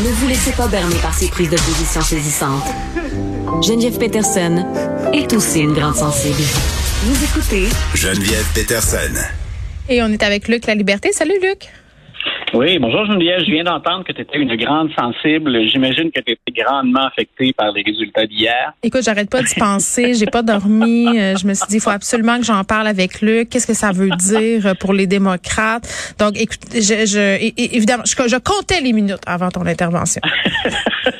Ne vous laissez pas berner par ces prises de position saisissantes. Geneviève Peterson est aussi une grande sensible. Vous écoutez Geneviève Peterson. Et on est avec Luc La Liberté. Salut Luc. Oui, bonjour Geneviève. Je viens d'entendre que tu étais une grande sensible. J'imagine que tu étais grandement affectée par les résultats d'hier. Écoute, j'arrête pas d'y penser. J'ai pas dormi. Euh, Je me suis dit, il faut absolument que j'en parle avec Luc. Qu'est-ce que ça veut dire pour les démocrates? Donc, écoute, je, je, évidemment, je, je comptais les minutes avant ton intervention.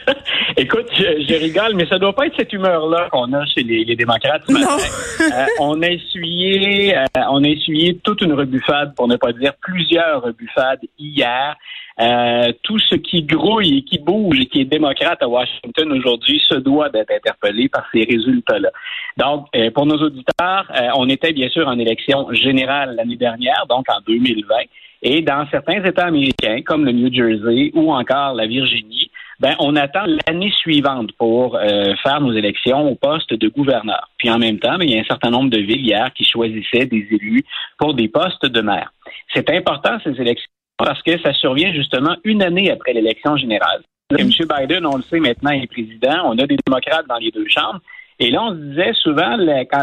Écoute, je, je rigole, mais ça doit pas être cette humeur-là qu'on a chez les, les démocrates ce matin. Euh, on a essuyé, euh, on a essuyé toute une rebuffade, pour ne pas dire plusieurs rebuffades hier. Euh, tout ce qui grouille et qui bouge et qui est démocrate à Washington aujourd'hui se doit d'être interpellé par ces résultats-là. Donc, euh, pour nos auditeurs, euh, on était bien sûr en élection générale l'année dernière, donc en 2020. Et dans certains États américains, comme le New Jersey ou encore la Virginie, ben, on attend l'année suivante pour euh, faire nos élections au poste de gouverneur. Puis en même temps, ben, il y a un certain nombre de villes hier qui choisissaient des élus pour des postes de maire. C'est important, ces élections, parce que ça survient justement une année après l'élection générale. M. Biden, on le sait maintenant, est président. On a des démocrates dans les deux chambres. Et là, on se disait souvent,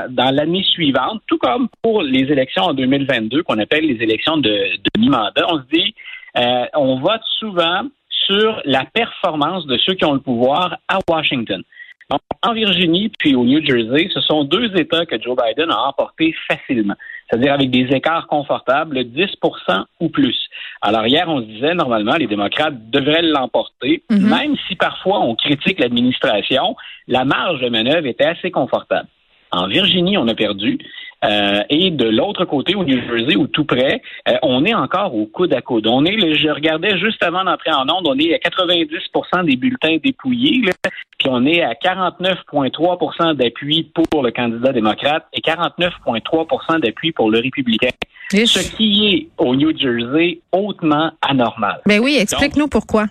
dans l'année suivante, tout comme pour les élections en 2022, qu'on appelle les élections de, de mi-mandat, on se dit, euh, on vote souvent sur la performance de ceux qui ont le pouvoir à Washington. Donc, en Virginie puis au New Jersey, ce sont deux États que Joe Biden a emportés facilement, c'est-à-dire avec des écarts confortables, 10% ou plus. Alors hier, on se disait, normalement, les démocrates devraient l'emporter, Mhm. même si parfois on critique l'administration, la marge de manœuvre était assez confortable. En Virginie, on a perdu. Euh, et de l'autre côté, au New Jersey, ou tout près, euh, on est encore au coude à coude. On est, je regardais juste avant d'entrer en onde, on est à 90% des bulletins dépouillés, là, puis on est à 49,3 d'appui pour le candidat démocrate et 49,3 d'appui pour le républicain. Ce qui est au New Jersey hautement anormal. Ben oui, explique-nous pourquoi.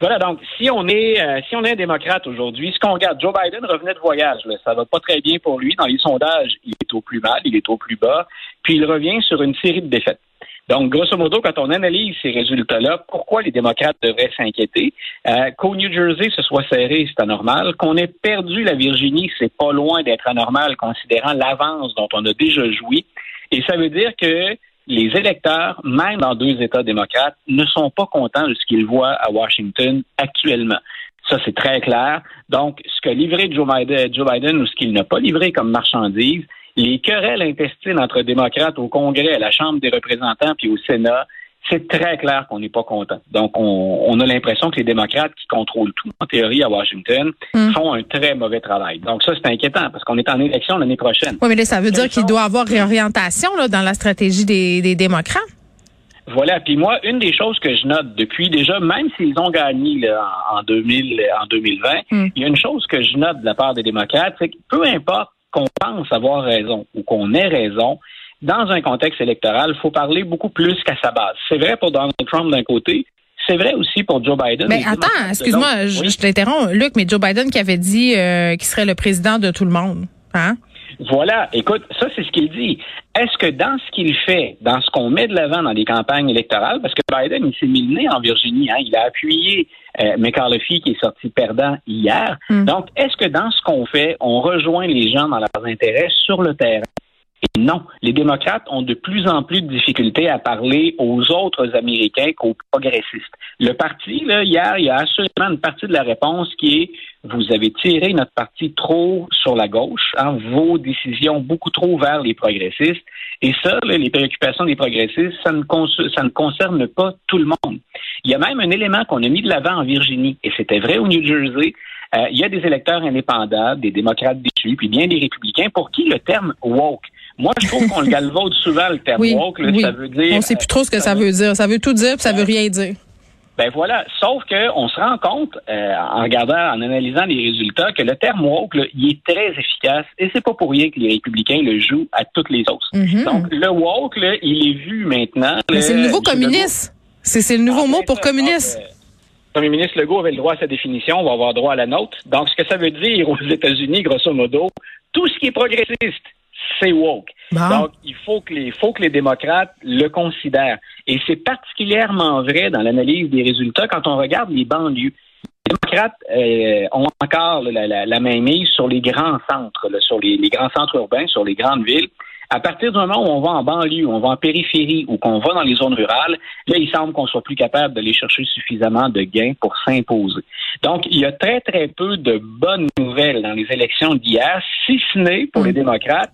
Voilà, donc si on est euh, si on est un démocrate aujourd'hui, ce qu'on regarde, Joe Biden revenait de voyage, là, ça va pas très bien pour lui. Dans les sondages, il est au plus mal, il est au plus bas, puis il revient sur une série de défaites. Donc, grosso modo, quand on analyse ces résultats-là, pourquoi les démocrates devraient s'inquiéter? Euh, Qu'au New Jersey, ce soit serré, c'est anormal. Qu'on ait perdu la Virginie, c'est pas loin d'être anormal, considérant l'avance dont on a déjà joui. Et ça veut dire que les électeurs, même dans deux États démocrates, ne sont pas contents de ce qu'ils voient à Washington actuellement. Ça, c'est très clair. Donc, ce qu'a livré Joe Biden, Joe Biden ou ce qu'il n'a pas livré comme marchandise, les querelles intestines entre démocrates au Congrès, à la Chambre des représentants puis au Sénat, c'est très clair qu'on n'est pas content. Donc, on, on a l'impression que les démocrates qui contrôlent tout, en théorie, à Washington, Mm. font un très mauvais travail. Donc, ça, c'est inquiétant parce qu'on est en élection l'année prochaine. Oui, mais là, ça veut dire qu'il doit y avoir réorientation là, dans la stratégie des, des démocrates. Voilà. Puis moi, une des choses que je note depuis déjà, même s'ils ont gagné là, en 2000, en 2020, Mm. il y a une chose que je note de la part des démocrates, c'est que peu importe qu'on pense avoir raison ou qu'on ait raison, dans un contexte électoral, il faut parler beaucoup plus qu'à sa base. C'est vrai pour Donald Trump d'un côté, c'est vrai aussi pour Joe Biden. Mais attends, excuse-moi, je, t'interromps, Luc, mais Joe Biden qui avait dit euh, qu'il serait le président de tout le monde. Hein? Voilà, écoute, ça c'est ce qu'il dit. Est-ce que dans ce qu'il fait, dans ce qu'on met de l'avant dans les campagnes électorales, parce que Biden, il s'est mis le nez en Virginie, hein, il a appuyé euh, McCarthy qui est sorti perdant hier. Mm. Donc, est-ce que dans ce qu'on fait, on rejoint les gens dans leurs intérêts sur le terrain? Non, les démocrates ont de plus en plus de difficultés à parler aux autres Américains qu'aux progressistes. Le parti, là, hier, il y a assurément une partie de la réponse qui est vous avez tiré notre parti trop sur la gauche, hein, vos décisions beaucoup trop vers les progressistes. Et ça, les préoccupations des progressistes, ça ne, ça ne concerne pas tout le monde. Il y a même un élément qu'on a mis de l'avant en Virginie, et c'était vrai au New Jersey. Euh, il y a des électeurs indépendants, des démocrates déçus, puis bien des républicains pour qui le terme woke. Moi, je trouve qu'on le galvaude souvent, le terme Oui, woke. là, oui. Ça veut dire. On sait plus trop ce que euh, ça veut dire. Ça veut tout dire, puis ça veut rien dire. Ben voilà, sauf que on se rend compte, euh, en regardant, en analysant les résultats, que le terme woke, là, il est très efficace et c'est pas pour rien que les républicains le jouent à toutes les autres. Mhm. Donc le woke, là, il est vu maintenant. Mais c'est le nouveau M. communiste. C'est le nouveau Ah, mot ben pour ça, communiste. donc, euh, Le premier ministre Legault avait le droit à sa définition, on va avoir droit à la nôtre. Donc, ce que ça veut dire aux États-Unis, grosso modo, tout ce qui est progressiste, c'est woke. Bon. Donc, il faut que les, faut que les démocrates le considèrent. Et c'est particulièrement vrai dans l'analyse des résultats quand on regarde les banlieues. Les démocrates euh, ont encore la, la, la main mise sur les grands centres, là, sur les, les grands centres urbains, sur les grandes villes. À partir du moment où on va en banlieue, on va en périphérie ou qu'on va dans les zones rurales, là, il semble qu'on soit plus capable d'aller chercher suffisamment de gains pour s'imposer. Donc, il y a très, très peu de bonnes nouvelles dans les élections d'hier, si ce n'est pour les démocrates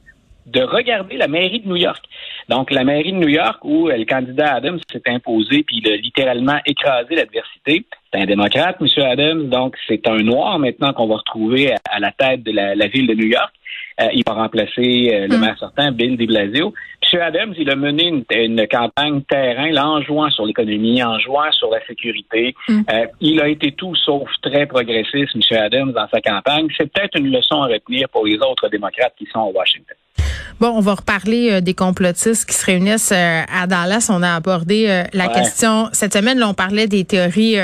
de regarder la mairie de New York. Donc, la mairie de New York, où euh, le candidat Adams s'est imposé, puis il a littéralement écrasé l'adversité. C'est un démocrate, M. Adams, donc c'est un noir maintenant qu'on va retrouver à, à la tête de la, la ville de New York. Euh, il va remplacer euh, le maire sortant, Bill de Blasio. M. Adams, il a mené une, une campagne terrain, là, en jouant sur l'économie, en jouant sur la sécurité. Euh, il a été tout sauf très progressiste, M. Adams, dans sa campagne. C'est peut-être une leçon à retenir pour les autres démocrates qui sont à Washington. Bon, on va reparler euh, des complotistes qui se réunissent euh, à Dallas. On a abordé euh, la Ouais. question cette semaine. Là, on parlait des théories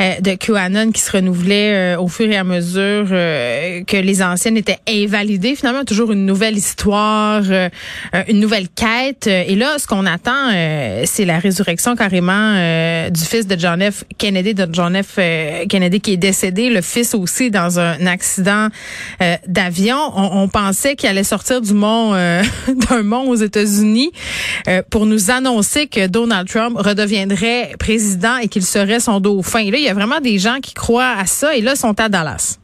de QAnon qui se renouvelaient euh, au fur et à mesure euh, que les anciennes étaient invalidées. Finalement, toujours une nouvelle histoire, une nouvelle quête. Et là, ce qu'on attend, euh, c'est la résurrection carrément euh, du fils de John F. Kennedy, de John F. Kennedy qui est décédé, le fils aussi dans un accident euh, d'avion. On, on pensait qu'il allait sortir du mont, euh, d'un mont aux États-Unis euh, pour nous annoncer que Donald Trump redeviendrait président et qu'il serait son dauphin. Et là, il y a vraiment des gens qui croient à ça et là, ils sont à Dallas.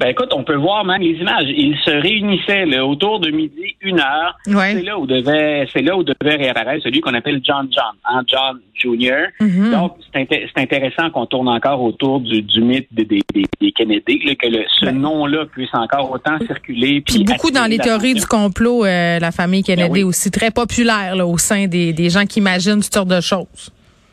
Ben écoute, on peut voir même les images. Ils se réunissaient là, autour de midi, une heure. Ouais. C'est là où devait, c'est là où devait réapparaître celui qu'on appelle John John, hein, John Jr. Mhm. Donc c'est inté- c'est intéressant qu'on tourne encore autour du, du mythe des, des, des- Kennedy, là, que le- ce Ben. nom-là puisse encore autant circuler. Puis beaucoup dans les théories du complot, euh, la famille Kennedy Ben oui. aussi très populaire là, au sein des, des gens qui imaginent toutes sortes de choses.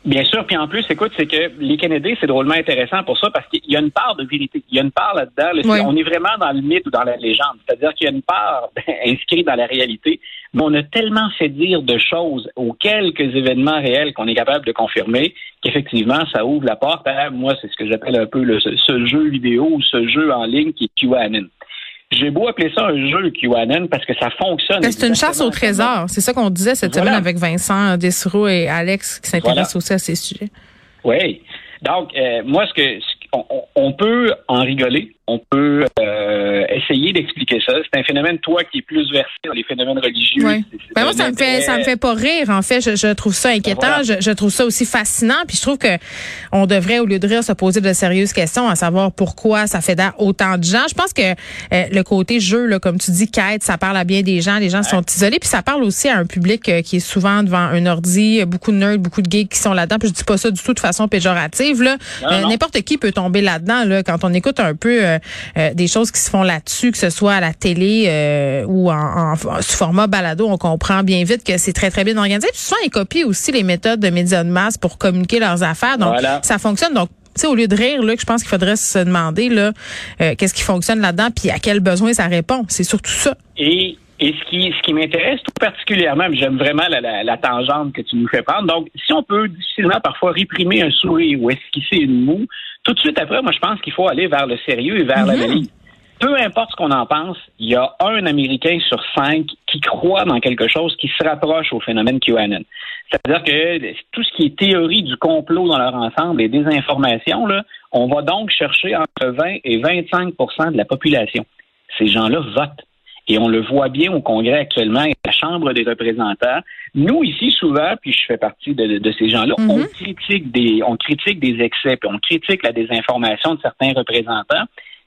Bien sûr, puis en plus, écoute, c'est que les Kennedy, c'est drôlement intéressant pour ça parce qu'il y a une part de vérité. Il y a une part là-dedans. là, c'est- Oui. On est vraiment dans le mythe ou dans la légende. C'est-à-dire qu'il y a une part inscrite dans la réalité, mais on a tellement fait dire de choses aux quelques événements réels qu'on est capable de confirmer qu'effectivement, ça ouvre la porte à, moi, c'est ce que j'appelle un peu le- ce jeu vidéo ou ce jeu en ligne qui est QAnon. J'ai beau appeler ça un jeu QAnon parce que ça fonctionne. C'est une chasse au trésor. C'est ça qu'on disait cette Voilà. semaine avec Vincent Dessereau et Alex qui s'intéressent Voilà. aussi à ces sujets. Oui. Donc, euh, moi, ce que ce qu'on- on, on peut en rigoler, on peut euh, d'expliquer ça. C'est un phénomène, toi, qui est plus versé dans les phénomènes religieux. Oui. Ben moi, ça me fait, ça me fait pas rire. En fait, je, je trouve ça inquiétant. Ben voilà. je, je trouve ça aussi fascinant. Puis je trouve que on devrait, au lieu de rire, se poser de sérieuses questions, à savoir pourquoi ça fait autant de gens. Je pense que euh, le côté jeu, là, comme tu dis, quête, ça parle à bien des gens. Les gens sont isolés. Puis ça parle aussi à un public euh, qui est souvent devant un ordi, beaucoup de nerds, beaucoup de geeks qui sont là-dedans. Puis je dis pas ça du tout de façon péjorative. Là, Euh, n'importe qui peut tomber là-dedans. Là, quand on écoute un peu euh, euh, des choses qui se font là-dessus, que ce soit à la télé euh, ou en, en- sous format balado, on comprend bien vite que c'est très très bien organisé. Puis souvent ils copient aussi les méthodes de médias de masse pour communiquer leurs affaires. Donc Voilà. ça fonctionne. Donc tu sais, au lieu de rire, là, que je pense qu'il faudrait se demander là, euh, qu'est-ce qui fonctionne là-dedans, puis à quel besoin ça répond. C'est surtout ça. Et, et ce qui, ce qui m'intéresse tout particulièrement, j'aime vraiment la, la, la tangente que tu nous fais prendre. Donc, si on peut difficilement parfois réprimer un sourire ou esquisser une moue, tout de suite après, moi, je pense qu'il faut aller vers le sérieux et vers l'analyse. Peu importe ce qu'on en pense, il y a un Américain sur cinq qui croit dans quelque chose qui se rapproche au phénomène QAnon. C'est-à-dire que tout ce qui est théorie du complot dans leur ensemble et désinformation, là, on va donc chercher entre 20 et 25% de la population. Ces gens-là votent. Et on le voit bien au Congrès actuellement et à la Chambre des représentants. Nous, ici, souvent, puis je fais partie de, ces gens-là, Mhm. on critique des on critique des excès, puis on critique la désinformation de certains représentants.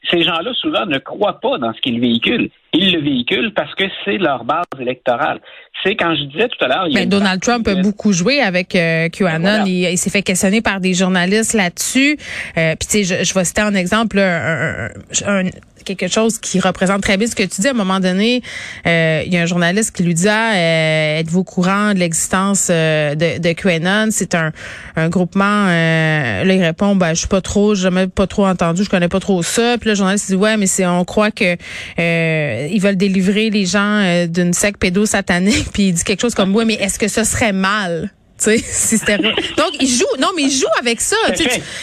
Ces gens-là, souvent, ne croient pas dans ce qu'ils véhiculent. Ils le véhiculent parce que c'est leur base électorale. C'est quand je disais tout à l'heure. Ben, Donald Trump a beaucoup joué avec euh, QAnon. Il, s'est fait questionner par des journalistes là-dessus. Euh, Puis tu sais, je, je vais citer un exemple, un, un, quelque chose qui représente très bien ce que tu dis. À un moment donné, euh, il y a un journaliste qui lui dit ah, euh, êtes-vous au courant de l'existence euh, de, de QAnon? C'est un, un groupement. là, il répond ben je suis pas trop, j'ai jamais pas trop entendu, je connais pas trop ça. Puis le journaliste dit ouais, mais c'est on croit que ils veulent délivrer les gens d'une secte pédosatanique. Puis il dit quelque chose comme ouais, mais est-ce que ce serait mal? Donc, il joue. Non, mais il joue avec ça.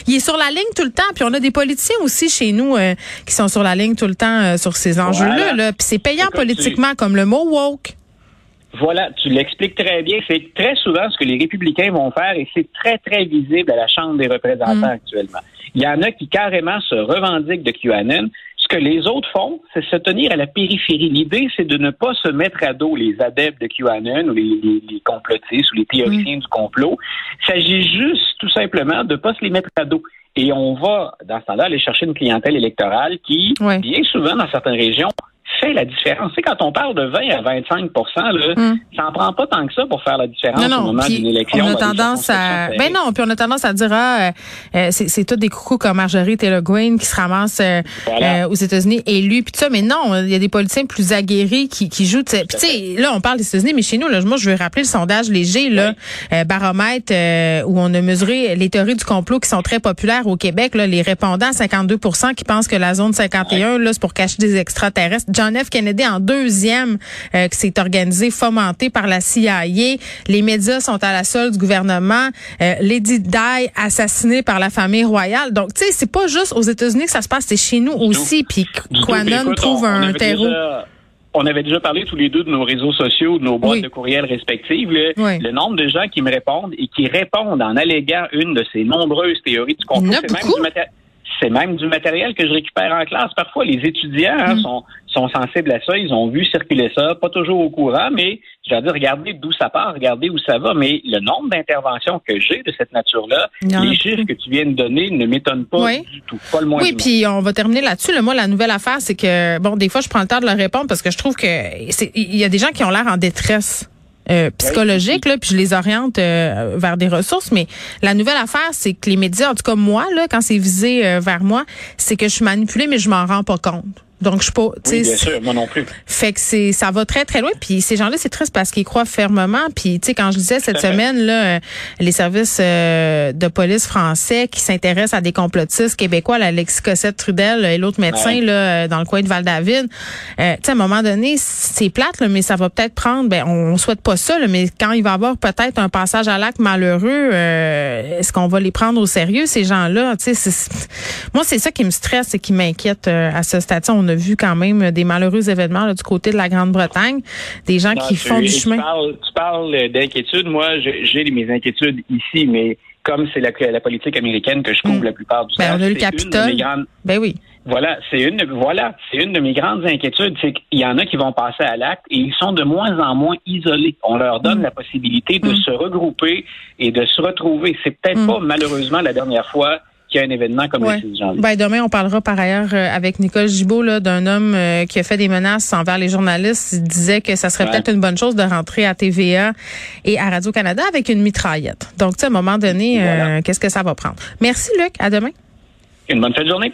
il est sur la ligne tout le temps. Puis on a des politiciens aussi chez nous euh, qui sont sur la ligne tout le temps euh, sur ces enjeux-là. Là. Puis c'est payant politiquement, comme le mot woke. Voilà, tu l'expliques très bien. C'est très souvent ce que les républicains vont faire et c'est très, très visible à la Chambre des représentants mm. actuellement. Il y en a qui carrément se revendiquent de QAnon que les autres font, c'est se tenir à la périphérie. L'idée, c'est de ne pas se mettre à dos les adeptes de QAnon ou les, complotistes ou les théoriciens du complot. Il s'agit juste, tout simplement, de ne pas se les mettre à dos. Et on va, dans ce temps-là, aller chercher une clientèle électorale qui, bien souvent, dans certaines régions, fait la différence. C'est quand on parle de 20 à 25 là, hmm. ça en prend pas tant que ça pour faire la différence au moment d'une élection. On a tendance à ben non, puis on a tendance à dire ah, euh, c'est tout des coucous comme Marjorie Taylor Greene qui se ramassent euh, euh, aux États-Unis élus puis tout ça mais non, il y a des politiciens plus aguerris qui, qui jouent puis tu sais là on parle des États-Unis mais chez nous là moi je veux rappeler le sondage léger là baromètre où on a mesuré les théories du complot qui sont très populaires au Québec là, les répondants 52% qui pensent que la zone 51 là c'est pour cacher des extraterrestres John F. Kennedy en deuxième, euh, qui s'est organisé, fomenté par la CIA. Les médias sont à la solde du gouvernement. Euh, Lady Di assassinée par la famille royale. Donc, tu sais, c'est pas juste aux États-Unis que ça se passe, c'est chez nous aussi. Puis Quanon trouve un terreau. on avait déjà parlé tous les deux de nos réseaux sociaux, de nos boîtes de courriel respectives. Le, nombre de gens qui me répondent et qui répondent en alléguant une de ces nombreuses théories du complot, c'est même du matériel que je récupère en classe. Parfois, les étudiants hein, mm. sont, sont sensibles à ça. Ils ont vu circuler ça, pas toujours au courant, mais je vais dire, regardez d'où ça part, regardez où ça va. Mais le nombre d'interventions que j'ai de cette nature-là, les chiffres que tu viens de donner ne m'étonnent pas du tout, pas le moins. Oui, puis on va terminer là-dessus. Le moi, la nouvelle affaire, c'est que bon, des fois, je prends le temps de leur répondre parce que je trouve que il y a des gens qui ont l'air en détresse. Euh, psychologique, là, puis je les oriente euh, vers des ressources. Mais la nouvelle affaire, c'est que les médias, en tout cas moi, là, quand c'est visé euh, vers moi, c'est que je suis manipulée, mais je m'en rends pas compte. Donc, je suis pas. Oui, bien sûr, moi non plus. Fait que c'est, ça va très très loin. Puis ces gens-là, c'est triste parce qu'ils croient fermement. Puis tu sais, quand je disais cette semaine là, euh, les services euh, de police français qui s'intéressent à des complotistes québécois, la Alexis Cossette Trudel et l'autre médecin là euh, dans le coin de Val-David. Euh, tu sais, à un moment donné, c'est plate, là, mais ça va peut-être prendre. Ben, on, souhaite pas ça, là, mais quand il va y avoir peut-être un passage à l'acte malheureux, est-ce qu'on va les prendre au sérieux ces gens-là? Tu sais, moi c'est ça qui me stresse et qui m'inquiète à ce stade on a vu quand même des malheureux événements du côté de la Grande-Bretagne, des gens qui font du chemin. Tu parles, d'inquiétude. Moi, j'ai mes inquiétudes ici, mais comme c'est la, politique américaine que je couvre mm. la plupart du ben, temps. On a le Capitole. Ben oui. Voilà, c'est une, voilà, c'est une de mes grandes inquiétudes, c'est qu'il y en a qui vont passer à l'acte et ils sont de moins en moins isolés. On leur donne mm. la possibilité de mm. se regrouper et de se retrouver. C'est peut-être pas malheureusement la dernière fois qu'il y a un événement comme le 6 janvier. Ben, demain, on parlera par ailleurs euh, avec Nicole Gibault d'un homme euh, qui a fait des menaces envers les journalistes. Il disait que ça serait peut-être une bonne chose de rentrer à TVA et à Radio-Canada avec une mitraillette. Donc, tu sais, à un moment donné, euh, qu'est-ce que ça va prendre? Merci, Luc. À demain. Une bonne fin de journée.